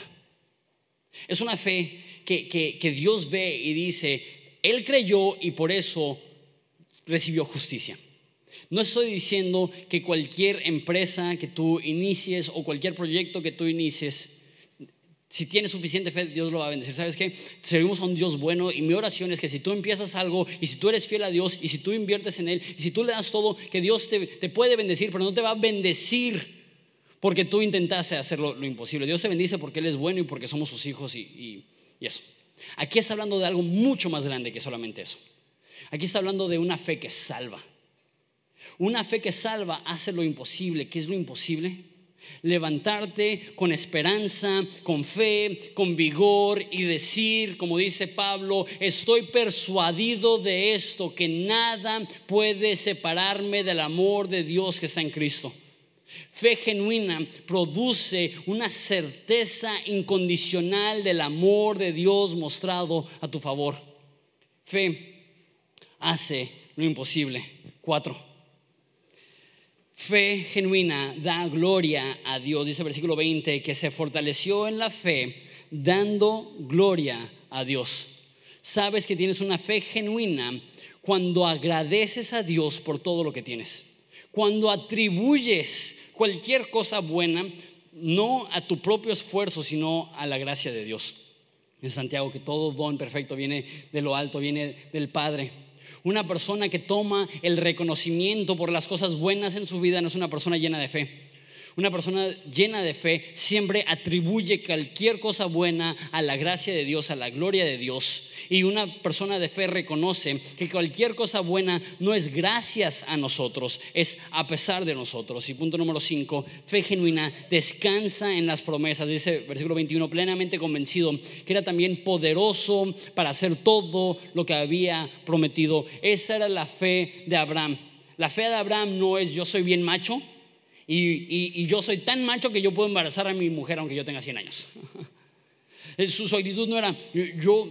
Es una fe que, que Dios ve y dice, Él creyó y por eso recibió justicia. No estoy diciendo que cualquier empresa que tú inicies o cualquier proyecto que tú inicies, si tienes suficiente fe, Dios lo va a bendecir. ¿Sabes qué? Servimos a un Dios bueno y mi oración es que si tú empiezas algo y si tú eres fiel a Dios y si tú inviertes en Él y si tú le das todo, que Dios te, puede bendecir, pero no te va a bendecir porque tú intentaste hacer lo, imposible. Dios se bendice porque Él es bueno y porque somos sus hijos y eso. Aquí está hablando de algo mucho más grande que solamente eso. Aquí está hablando de una fe que salva. Una fe que salva hace lo imposible. ¿Qué es lo imposible? Levantarte con esperanza, con fe, con vigor y decir, como dice Pablo, estoy persuadido de esto, que nada puede separarme del amor de Dios que está en Cristo. Fe genuina produce una certeza incondicional del amor de Dios mostrado a tu favor. Fe hace lo imposible. Cuatro. Fe genuina da gloria a Dios. Dice el versículo 20 que se fortaleció en la fe dando gloria a Dios. Sabes que tienes una fe genuina cuando agradeces a Dios por todo lo que tienes. Cuando atribuyes cualquier cosa buena, no a tu propio esfuerzo, sino a la gracia de Dios. En Santiago que todo don perfecto viene de lo alto, viene del Padre. Una persona que toma el reconocimiento por las cosas buenas en su vida no es una persona llena de fe. Una persona llena de fe siempre atribuye cualquier cosa buena a la gracia de Dios, a la gloria de Dios. Y una persona de fe reconoce que cualquier cosa buena no es gracias a nosotros, es a pesar de nosotros. Y punto número 5, fe genuina descansa en las promesas. Dice versículo 21, plenamente convencido que era también poderoso para hacer todo lo que había prometido. Esa era la fe de Abraham. La fe de Abraham no es yo soy bien macho y, yo soy tan macho que yo puedo embarazar a mi mujer aunque yo tenga 100 años. su, su actitud no era, yo,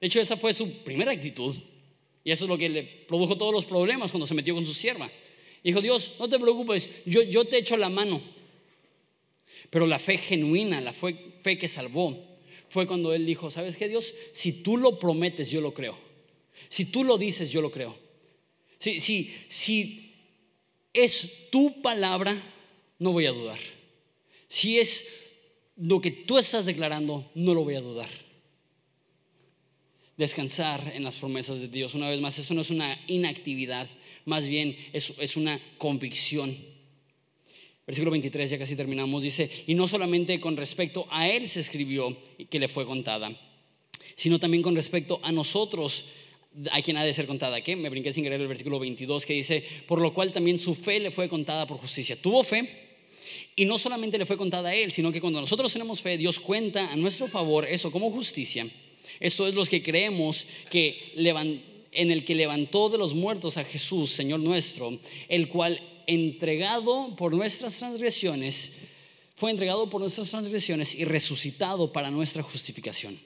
de hecho esa fue su primera actitud. Y eso es lo que le produjo todos los problemas cuando se metió con su sierva. Dijo, Dios, no te preocupes, yo, yo te echo la mano. Pero la fe genuina, la fe, fe que salvó, fue cuando él dijo, ¿sabes qué, Dios? Si tú lo prometes, yo lo creo. Si tú lo dices, yo lo creo. Si, si, si es tu palabra, no voy a dudar. Si es lo que tú estás declarando, no lo voy a dudar. Descansar en las promesas de Dios. Una vez más, eso no es una inactividad, más bien es, es una convicción. Versículo 23, ya casi terminamos, dice, y no solamente con respecto a Él se escribió que le fue contada, sino también con respecto a nosotros hay quien ha de ser contada. ¿Qué? Me brinqué sin querer el versículo 22 que dice, por lo cual también su fe le fue contada por justicia. Tuvo fe y no solamente le fue contada a él, sino que cuando nosotros tenemos fe, Dios cuenta a nuestro favor eso como justicia. Esto es los que creemos que en el que levantó de los muertos a Jesús, Señor nuestro, el cual entregado por nuestras transgresiones, fue entregado por nuestras transgresiones y resucitado para nuestra justificación.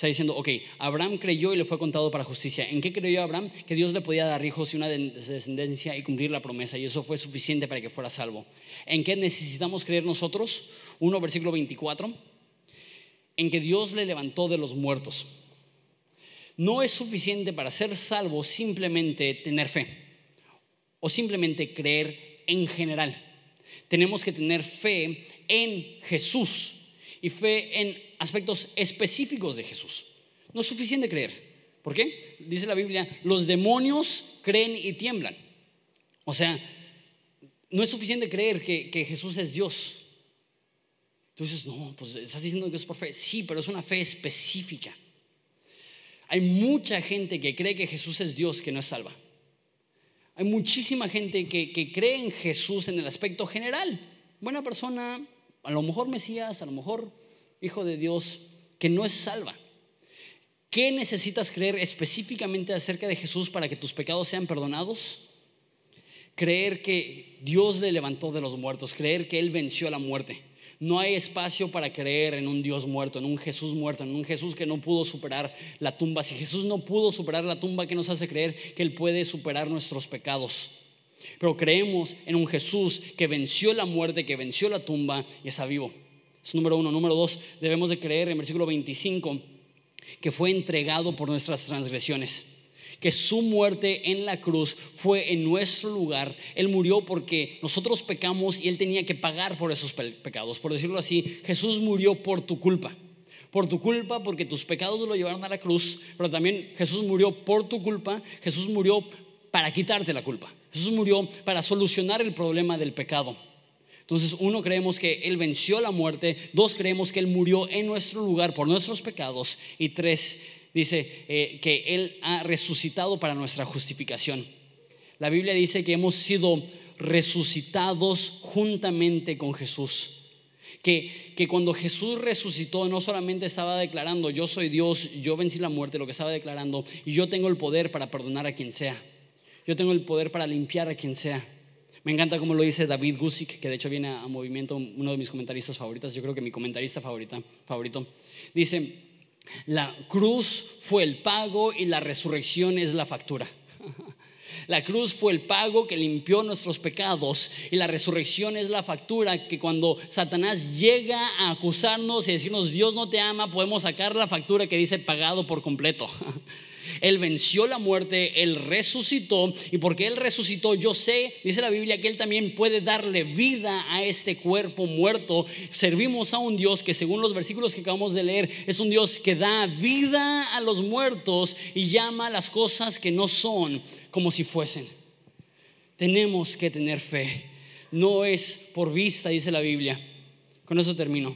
Está diciendo, ok, Abraham creyó y le fue contado para justicia. ¿En qué creyó Abraham? Que Dios le podía dar hijos y una descendencia y cumplir la promesa. Y eso fue suficiente para que fuera salvo. ¿En qué necesitamos creer nosotros? 1, versículo 24. En que Dios le levantó de los muertos. No es suficiente para ser salvo simplemente tener fe o simplemente creer en general. Tenemos que tener fe en Jesús y fe en aspectos específicos de Jesús. No es suficiente creer. ¿Por qué? Dice la Biblia, los demonios creen y tiemblan. O sea, no es suficiente creer que, que Jesús es Dios. Tú dices, no, pues estás diciendo que es por fe. Sí, pero es una fe específica. Hay mucha gente que cree que Jesús es Dios que no es salva. Hay muchísima gente que, que cree en Jesús en el aspecto general. Buena persona, a lo mejor Mesías, a lo mejor Hijo de Dios, que no es salva. ¿Qué necesitas creer específicamente acerca de Jesús para que tus pecados sean perdonados? Creer que Dios le levantó de los muertos, creer que Él venció la muerte. No hay espacio para creer en un Dios muerto, en un Jesús muerto, en un Jesús que no pudo superar la tumba. Si Jesús no pudo superar la tumba, ¿qué nos hace creer que Él puede superar nuestros pecados? Pero creemos en un Jesús que venció la muerte, que venció la tumba y está vivo. Es número uno. Número dos, debemos de creer en versículo 25 que fue entregado por nuestras transgresiones que su muerte en la cruz fue en nuestro lugar. Él murió porque nosotros pecamos y Él tenía que pagar por esos pecados. Por decirlo así, Jesús murió por tu culpa. Por tu culpa, porque tus pecados lo llevaron a la cruz, pero también Jesús murió por tu culpa. Jesús murió para quitarte la culpa. Jesús murió para solucionar el problema del pecado. Entonces, uno, creemos que Él venció la muerte. Dos, creemos que Él murió en nuestro lugar por nuestros pecados. Y tres, dice eh, que Él ha resucitado para nuestra justificación. La Biblia dice que hemos sido resucitados juntamente con Jesús. Que, que, cuando Jesús resucitó no solamente estaba declarando, yo soy Dios, yo vencí la muerte, lo que estaba declarando, y yo tengo el poder para perdonar a quien sea. Yo tengo el poder para limpiar a quien sea. Me encanta como lo dice David Gusick, que de hecho viene a, Movimiento, uno de mis comentaristas favoritos, yo creo que mi comentarista favorita, favorito. Dice, la cruz fue el pago y la resurrección es la factura. La cruz fue el pago que limpió nuestros pecados y la resurrección es la factura que cuando Satanás llega a acusarnos y decirnos Dios no te ama, podemos sacar la factura que dice pagado por completo. Él venció la muerte, Él resucitó y porque Él resucitó, yo sé, dice la Biblia, que Él también puede darle vida a este cuerpo muerto. Servimos a un Dios que según los versículos que acabamos de leer, es un Dios que da vida a los muertos y llama las cosas que no son como si fuesen. Tenemos que tener fe. No es por vista, dice la Biblia. Con eso termino.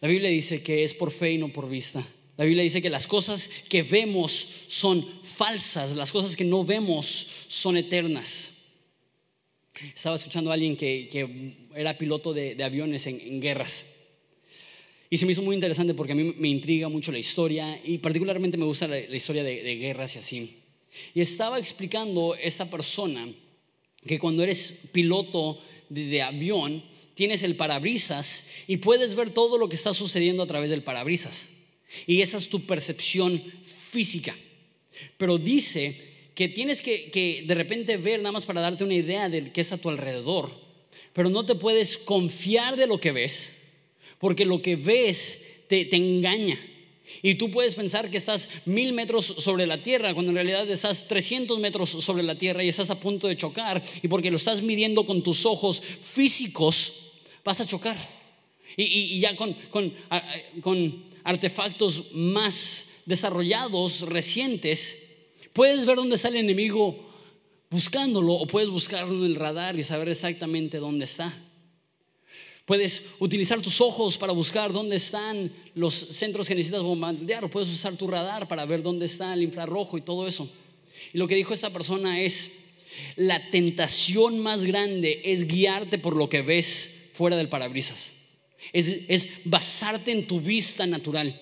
La Biblia dice que es por fe y no por vista. La Biblia dice que las cosas que vemos son falsas, las cosas que no vemos son eternas. Estaba escuchando a alguien que, era piloto de, aviones en, guerras. Y se me hizo muy interesante porque a mí me intriga mucho la historia y particularmente me gusta la, historia de, de, guerras y así. Y estaba explicando esta persona que cuando eres piloto de avión, tienes el parabrisas y puedes ver todo lo que está sucediendo a través del parabrisas. Y esa es tu percepción física. Pero dice que tienes que, de repente ver nada más para darte una idea de qué es a tu alrededor. Pero no te puedes confiar de lo que ves, porque lo que ves te, te engaña. Y tú puedes pensar que estás mil metros sobre la tierra, cuando en realidad estás 300 metros sobre la tierra y estás a punto de chocar. Y porque lo estás midiendo con tus ojos físicos, vas a chocar. Y, ya con, con, con artefactos más desarrollados, recientes, puedes ver dónde está el enemigo buscándolo o puedes buscarlo en el radar y saber exactamente dónde está. Puedes utilizar tus ojos para buscar dónde están los centros que necesitas bombardear o puedes usar tu radar para ver dónde está el infrarrojo y todo eso. Y lo que dijo esta persona es, la tentación más grande es guiarte por lo que ves fuera del parabrisas es, basarte en tu vista natural.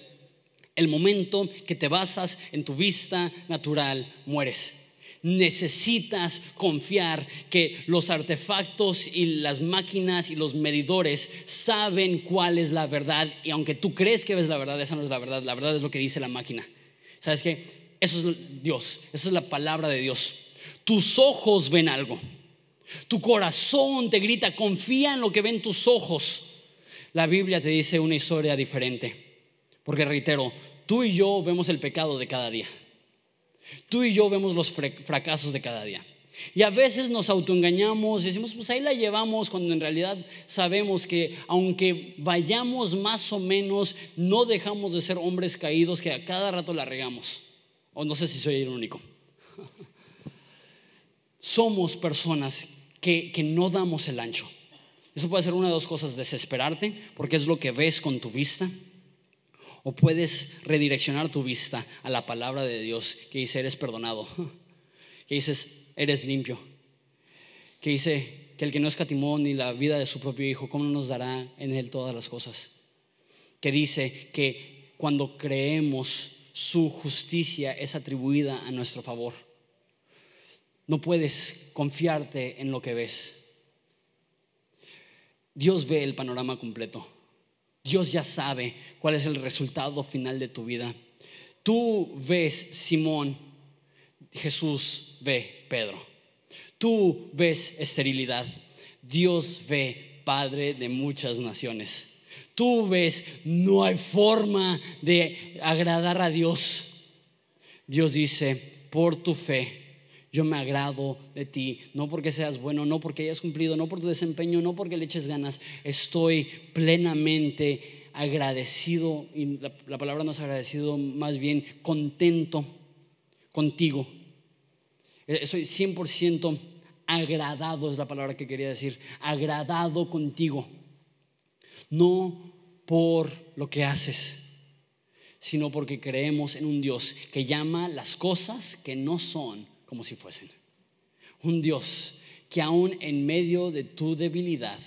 El momento que te basas en tu vista natural, mueres necesitas confiar que los artefactos y las máquinas y los medidores saben cuál es la verdad y aunque tú crees que ves la verdad, esa no es la verdad, la verdad es lo que dice la máquina. ¿Sabes qué? Eso es Dios, esa es la palabra de Dios. Tus ojos ven algo, tu corazón te grita, confía en lo que ven tus ojos. La Biblia te dice una historia diferente. Porque reitero, tú y yo vemos el pecado de cada día. Tú y yo vemos los fracasos de cada día. Y a veces nos autoengañamos y decimos, pues ahí la llevamos, cuando en realidad sabemos que aunque vayamos más o menos, no dejamos de ser hombres caídos que a cada rato la regamos. O no sé si soy el único. somos personas que, que no damos el ancho. Eso puede ser una de dos cosas, desesperarte porque es lo que ves con tu vista, o puedes redireccionar tu vista a la palabra de Dios que dice, eres perdonado, que dices, eres limpio, que dice que el que no escatimó ni la vida de su propio Hijo, ¿cómo no nos dará en él todas las cosas? Que dice que cuando creemos su justicia es atribuida a nuestro favor. No puedes confiarte en lo que ves Dios ve el panorama completo. Dios ya sabe cuál es el resultado final de tu vida. Tú ves Simón, Jesús ve Pedro. Tú ves esterilidad. Dios ve Padre de muchas naciones. Tú ves, no hay forma de agradar a Dios. Dios dice, por tu fe yo me agrado de ti, no porque seas bueno, no porque hayas cumplido, no por tu desempeño, no porque le eches ganas, estoy plenamente agradecido, y la, palabra no es agradecido, más bien contento contigo. Eh, estoy 100% agradado, es la palabra que quería decir, agradado contigo, no por lo que haces, sino porque creemos en un Dios que llama las cosas que no son como si fuesen. Un Dios que aún en medio de tu debilidad,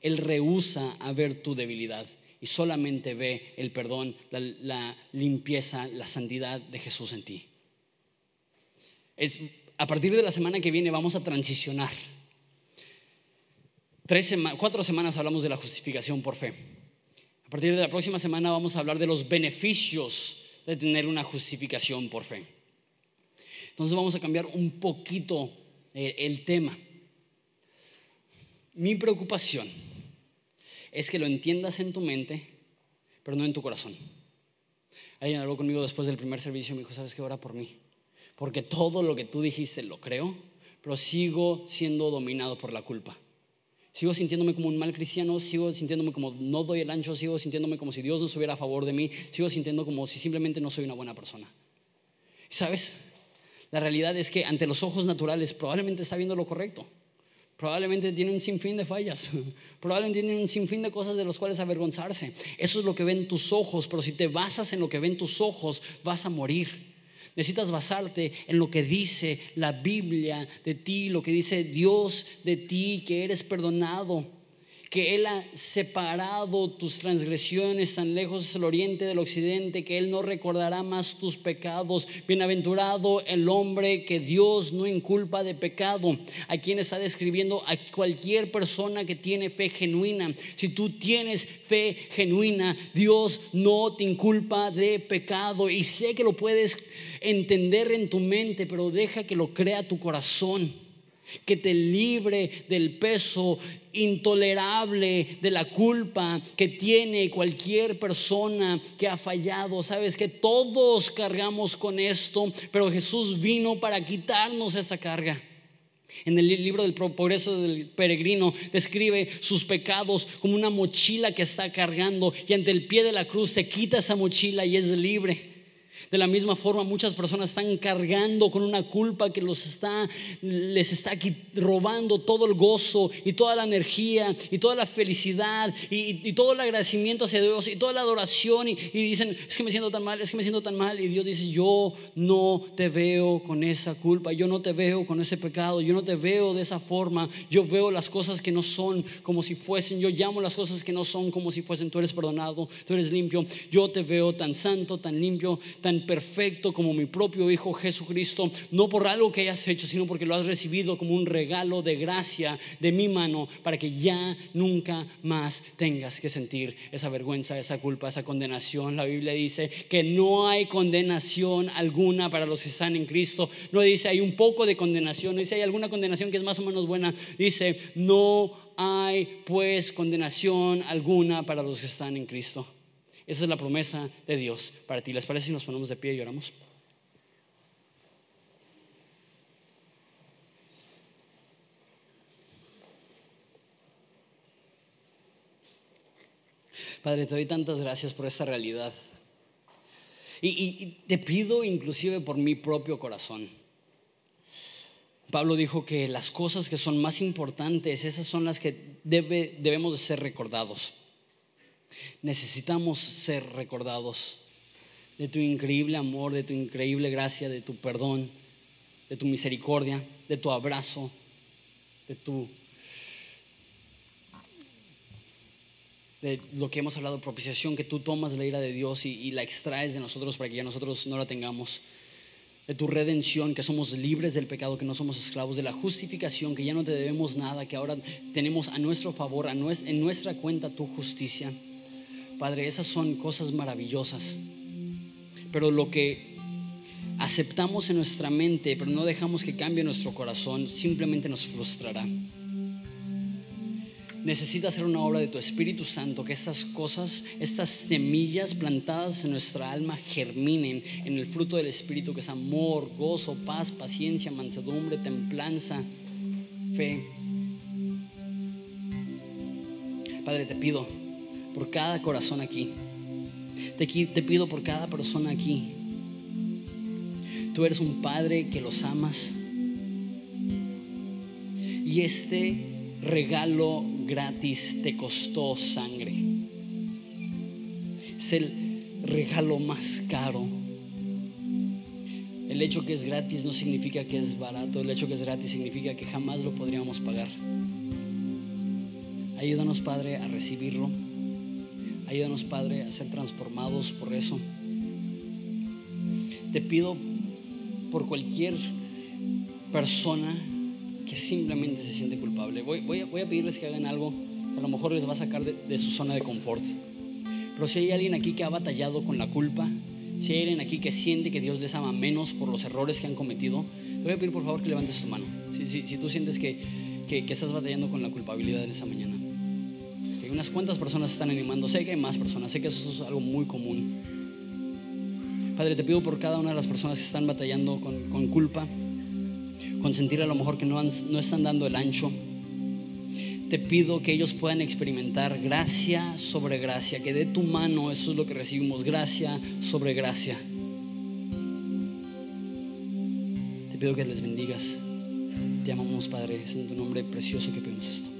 Él rehúsa a ver tu debilidad y solamente ve el perdón, la, limpieza, la santidad de Jesús en ti. Es, a partir de la semana que viene vamos a transicionar. Tres cuatro semanas hablamos de la justificación por fe. A partir de la próxima semana vamos a hablar de los beneficios de tener una justificación por fe. Entonces vamos a cambiar un poquito eh, el tema. Mi preocupación es que lo entiendas en tu mente, pero no en tu corazón. Alguien habló conmigo después del primer servicio y me dijo, ¿sabes qué? Ora por mí. Porque todo lo que tú dijiste lo creo, pero sigo siendo dominado por la culpa. Sigo sintiéndome como un mal cristiano, sigo sintiéndome como no doy el ancho, sigo sintiéndome como si Dios no estuviera a favor de mí, sigo sintiendo como si simplemente no soy una buena persona. ¿Sabes? La realidad es que ante los ojos naturales probablemente está viendo lo correcto. Probablemente tiene un sinfín de fallas. Probablemente tiene un sinfín de cosas de las cuales avergonzarse. Eso es lo que ven tus ojos, pero si te basas en lo que ven tus ojos, vas a morir. Necesitas basarte en lo que dice la Biblia de ti, lo que dice Dios de ti, que eres perdonado que Él ha separado tus transgresiones tan lejos es el oriente del occidente, que Él no recordará más tus pecados. Bienaventurado el hombre que Dios no inculpa de pecado. A quien está describiendo a cualquier persona que tiene fe genuina. Si tú tienes fe genuina, Dios no te inculpa de pecado. Y sé que lo puedes entender en tu mente, pero deja que lo crea tu corazón que te libre del peso intolerable de la culpa que tiene cualquier persona que ha fallado. Sabes que todos cargamos con esto, pero Jesús vino para quitarnos esa carga. En el libro del progreso del peregrino describe sus pecados como una mochila que está cargando y ante el pie de la cruz se quita esa mochila y es libre. De la misma forma, muchas personas están cargando con una culpa que los está, les está robando todo el gozo y toda la energía y toda la felicidad y, todo el agradecimiento hacia Dios y toda la adoración. Y, y, dicen, es que me siento tan mal, es que me siento tan mal. Y Dios dice, yo no te veo con esa culpa, yo no te veo con ese pecado, yo no te veo de esa forma. Yo veo las cosas que no son como si fuesen, yo llamo las cosas que no son como si fuesen. Tú eres perdonado, tú eres limpio. Yo te veo tan santo, tan limpio, tan perfecto como mi propio Hijo Jesucristo, no por algo que hayas hecho, sino porque lo has recibido como un regalo de gracia de mi mano para que ya nunca más tengas que sentir esa vergüenza, esa culpa, esa condenación. La Biblia dice que no hay condenación alguna para los que están en Cristo. No dice hay un poco de condenación, no dice hay alguna condenación que es más o menos buena. Dice no hay pues condenación alguna para los que están en Cristo. Esa es la promesa de Dios para ti. ¿Les parece si nos ponemos de pie y oramos? Padre, te doy tantas gracias por esta realidad. Y, y, te pido inclusive por mi propio corazón. Pablo dijo que las cosas que son más importantes, esas son las que debe, debemos de ser recordados. Necesitamos ser recordados de tu increíble amor, de tu increíble gracia, de tu perdón, de tu misericordia, de tu abrazo, de tu de lo que hemos hablado, propiciación, que tú tomas la ira de Dios y, la extraes de nosotros para que ya nosotros no la tengamos de tu redención, que somos libres del pecado, que no somos esclavos, de la justificación, que ya no te debemos nada, que ahora tenemos a nuestro favor, a en nuestra cuenta tu justicia. Padre, esas son cosas maravillosas. Pero lo que aceptamos en nuestra mente, pero no dejamos que cambie nuestro corazón, simplemente nos frustrará necesita hacer una obra de tu Espíritu Santo, que estas cosas, estas semillas plantadas en nuestra alma germinen en el fruto del Espíritu, que es amor, gozo, paz, paciencia, mansedumbre, templanza, fe. Padre, te pido por cada corazón aquí, te, pido por cada persona aquí. Tú eres un Padre que los amas. Y este regalo gratis te costó sangre. Es el regalo más caro. El hecho que es gratis no significa que es barato, el hecho que es gratis significa que jamás lo podríamos pagar. Ayúdanos, Padre, a recibirlo. Ayúdanos, Padre, a ser transformados por eso. Te pido por cualquier persona que simplemente se siente culpable. Voy, voy, a, pedirles que hagan algo que a lo mejor les va a sacar de, su zona de confort. Pero si hay alguien aquí que ha batallado con la culpa, si hay alguien aquí que siente que Dios les ama menos por los errores que han cometido, te voy a pedir por favor que levantes tu mano. Si, si, tú sientes que, que, estás batallando con la culpabilidad en esa mañana. Unas cuantas personas están animando, sé que hay más personas, sé que eso es algo muy común. Padre, te pido por cada una de las personas que están batallando con, con culpa con sentir a lo mejor que no, no están dando el ancho. Te pido que ellos puedan experimentar gracia sobre gracia, que de tu mano eso es lo que recibimos, gracia sobre gracia. Te pido que les bendigas. Te amamos, Padre, es en tu nombre precioso que pedimos esto.